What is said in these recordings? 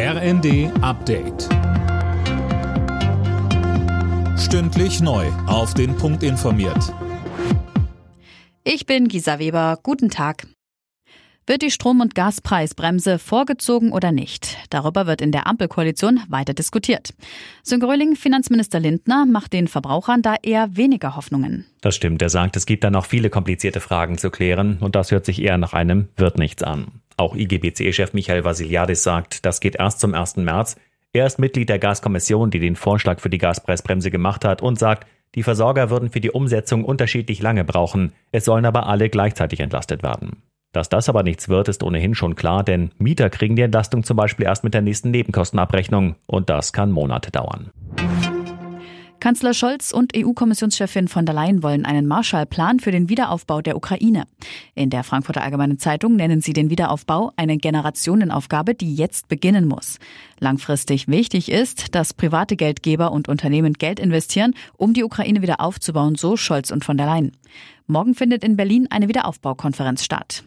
RND Update. Stündlich neu. Auf den Punkt informiert. Ich bin Gisa Weber. Guten Tag. Wird die Strom- und Gaspreisbremse vorgezogen oder nicht? Darüber wird in der Ampelkoalition weiter diskutiert. Sönke Röhling, Finanzminister Lindner, macht den Verbrauchern da eher weniger Hoffnungen. Das stimmt. Er sagt, es gibt da noch viele komplizierte Fragen zu klären und das hört sich eher nach einem wird nichts an. Auch IGBC-Chef Michael Vasiliadis sagt, das geht erst zum 1. März. Er ist Mitglied der Gaskommission, die den Vorschlag für die Gaspreisbremse gemacht hat und sagt, die Versorger würden für die Umsetzung unterschiedlich lange brauchen. Es sollen aber alle gleichzeitig entlastet werden. Dass das aber nichts wird, ist ohnehin schon klar, denn Mieter kriegen die Entlastung zum Beispiel erst mit der nächsten Nebenkostenabrechnung und das kann Monate dauern. Kanzler Scholz und EU-Kommissionschefin von der Leyen wollen einen Marshallplan für den Wiederaufbau der Ukraine. In der Frankfurter Allgemeinen Zeitung nennen sie den Wiederaufbau eine Generationenaufgabe, die jetzt beginnen muss. Langfristig wichtig ist, dass private Geldgeber und Unternehmen Geld investieren, um die Ukraine wieder aufzubauen, so Scholz und von der Leyen. Morgen findet in Berlin eine Wiederaufbaukonferenz statt.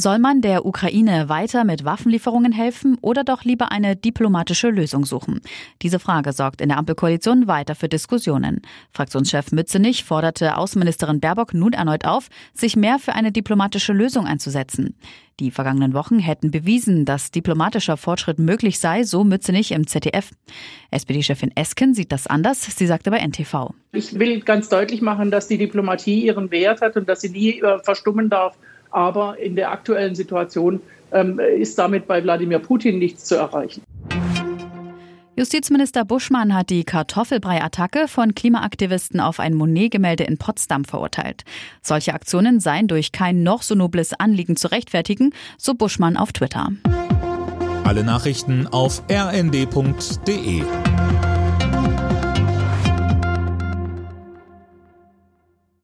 Soll man der Ukraine weiter mit Waffenlieferungen helfen oder doch lieber eine diplomatische Lösung suchen? Diese Frage sorgt in der Ampelkoalition weiter für Diskussionen. Fraktionschef Mützenich forderte Außenministerin Baerbock nun erneut auf, sich mehr für eine diplomatische Lösung einzusetzen. Die vergangenen Wochen hätten bewiesen, dass diplomatischer Fortschritt möglich sei, so Mützenich im ZDF. SPD-Chefin Esken sieht das anders. Sie sagte bei NTV. Ich will ganz deutlich machen, dass die Diplomatie ihren Wert hat und dass sie nie äh, verstummen darf aber in der aktuellen Situation ähm, ist damit bei Wladimir Putin nichts zu erreichen. Justizminister Buschmann hat die Kartoffelbrei-Attacke von Klimaaktivisten auf ein Monet-Gemälde in Potsdam verurteilt. Solche Aktionen seien durch kein noch so nobles Anliegen zu rechtfertigen, so Buschmann auf Twitter. Alle Nachrichten auf rnd.de